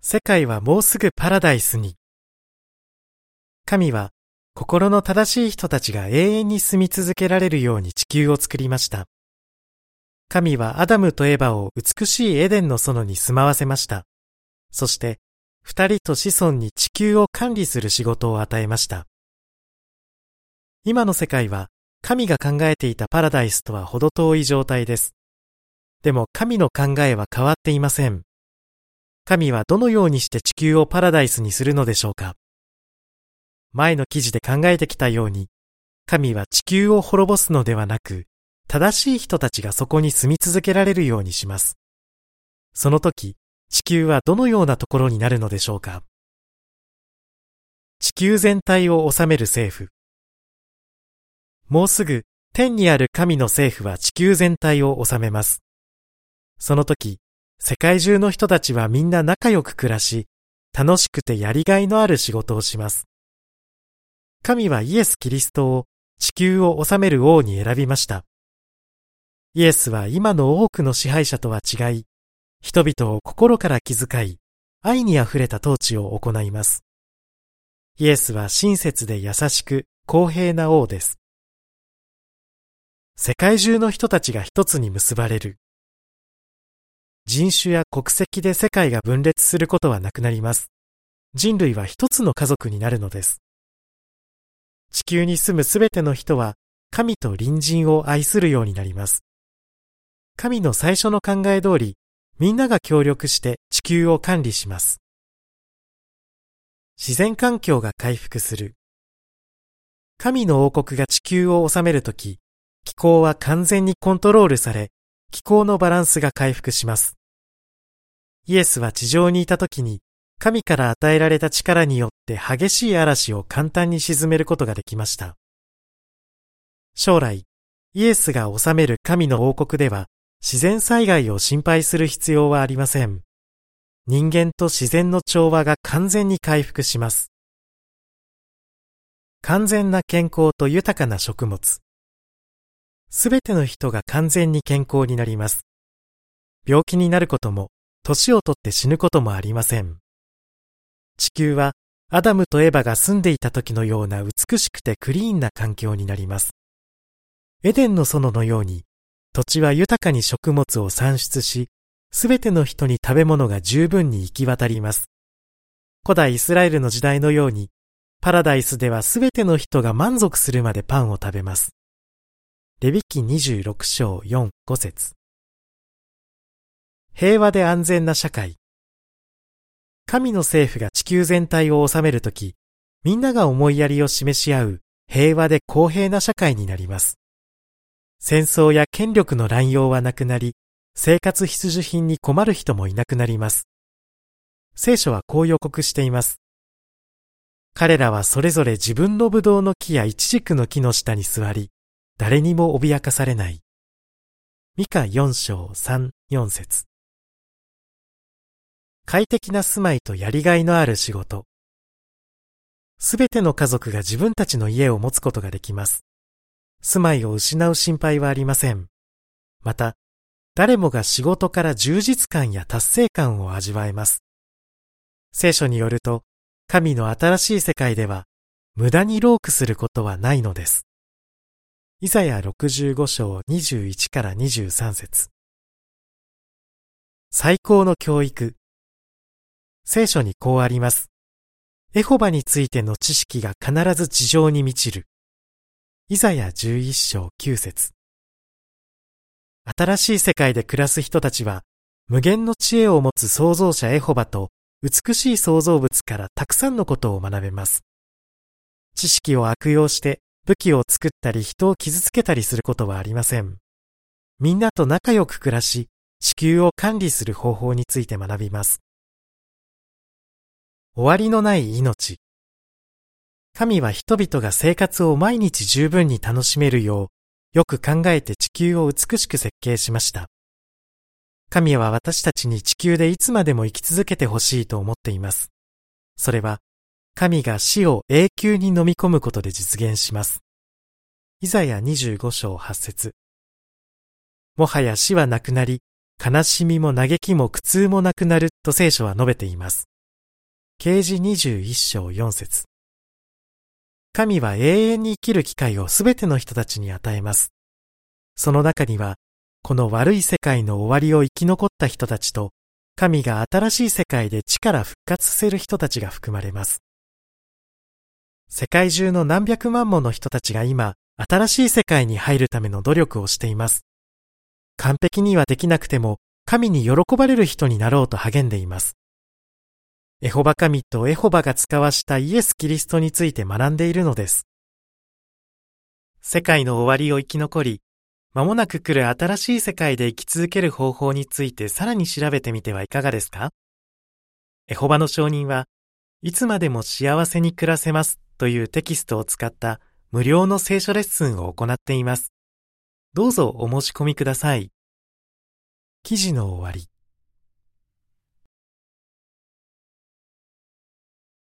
世界はもうすぐパラダイスに。神は心の正しい人たちが永遠に住み続けられるように地球を作りました。神はアダムとエバを美しいエデンの園に住まわせました。そして、二人と子孫に地球を管理する仕事を与えました。今の世界は神が考えていたパラダイスとは程遠い状態です。でも神の考えは変わっていません。神はどのようにして地球をパラダイスにするのでしょうか？前の記事で考えてきたように、神は地球を滅ぼすのではなく、正しい人たちがそこに住み続けられるようにします。その時、地球はどのようなところになるのでしょうか？地球全体を治める政府。もうすぐ天にある神の政府は地球全体を治めます。その時、世界中の人たちはみんな仲良く暮らし、楽しくてやりがいのある仕事をします。神はイエス・キリストを地球を治める王に選びました。イエスは今の多くの支配者とは違い、人々を心から気遣い、愛に溢れた統治を行います。イエスは親切で優しく公平な王です。世界中の人たちが一つに結ばれる。人種や国籍で世界が分裂することはなくなります。人類は一つの家族になるのです。地球に住むすべての人は神と隣人を愛するようになります。神の最初の考え通り、みんなが協力して地球を管理します。自然環境が回復する。神の王国が地球を治めるとき、気候は完全にコントロールされ、気候のバランスが回復します。イエスは地上にいたときに、神から与えられた力によって激しい嵐を簡単に沈めることができました。将来、イエスが治める神の王国では、自然災害を心配する必要はありません。人間と自然の調和が完全に回復します。完全な健康と豊かな食物。すべての人が完全に健康になります。病気になることも、年をとって死ぬこともありません。地球はアダムとエバが住んでいた時のような美しくてクリーンな環境になります。エデンの園のように、土地は豊かに食物を産出し、すべての人に食べ物が十分に行き渡ります。古代イスラエルの時代のように、パラダイスではすべての人が満足するまでパンを食べます。レビキ26章4、5節平和で安全な社会。神の政府が地球全体を治めるとき、みんなが思いやりを示し合う平和で公平な社会になります。戦争や権力の乱用はなくなり、生活必需品に困る人もいなくなります。聖書はこう予告しています。彼らはそれぞれ自分のブドウの木やイチジクの木の下に座り、誰にも脅かされない。ミカ4章3、4節快適な住まいとやりがいのある仕事。すべての家族が自分たちの家を持つことができます。住まいを失う心配はありません。また、誰もが仕事から充実感や達成感を味わえます。聖書によると、神の新しい世界では、無駄にロークすることはないのです。イザヤ65章21から23節最高の教育。聖書にこうあります。エホバについての知識が必ず地上に満ちる。イザヤ11章9節新しい世界で暮らす人たちは、無限の知恵を持つ創造者エホバと美しい創造物からたくさんのことを学べます。知識を悪用して武器を作ったり人を傷つけたりすることはありません。みんなと仲良く暮らし、地球を管理する方法について学びます。終わりのない命。神は人々が生活を毎日十分に楽しめるよう、よく考えて地球を美しく設計しました。神は私たちに地球でいつまでも生き続けてほしいと思っています。それは、神が死を永久に飲み込むことで実現します。イザヤ25章8節もはや死はなくなり、悲しみも嘆きも苦痛もなくなると聖書は述べています。啓示21章4節神は永遠に生きる機会をすべての人たちに与えます。その中には、この悪い世界の終わりを生き残った人たちと、神が新しい世界で地から復活させる人たちが含まれます。世界中の何百万もの人たちが今、新しい世界に入るための努力をしています。完璧にはできなくても、神に喜ばれる人になろうと励んでいます。エホバ神とエホバが使わしたイエス・キリストについて学んでいるのです。世界の終わりを生き残り、間もなく来る新しい世界で生き続ける方法についてさらに調べてみてはいかがですか？エホバの証人はいつまでも幸せに暮らせますというテキストを使った無料の聖書レッスンを行っています。どうぞお申し込みください。記事の終わり。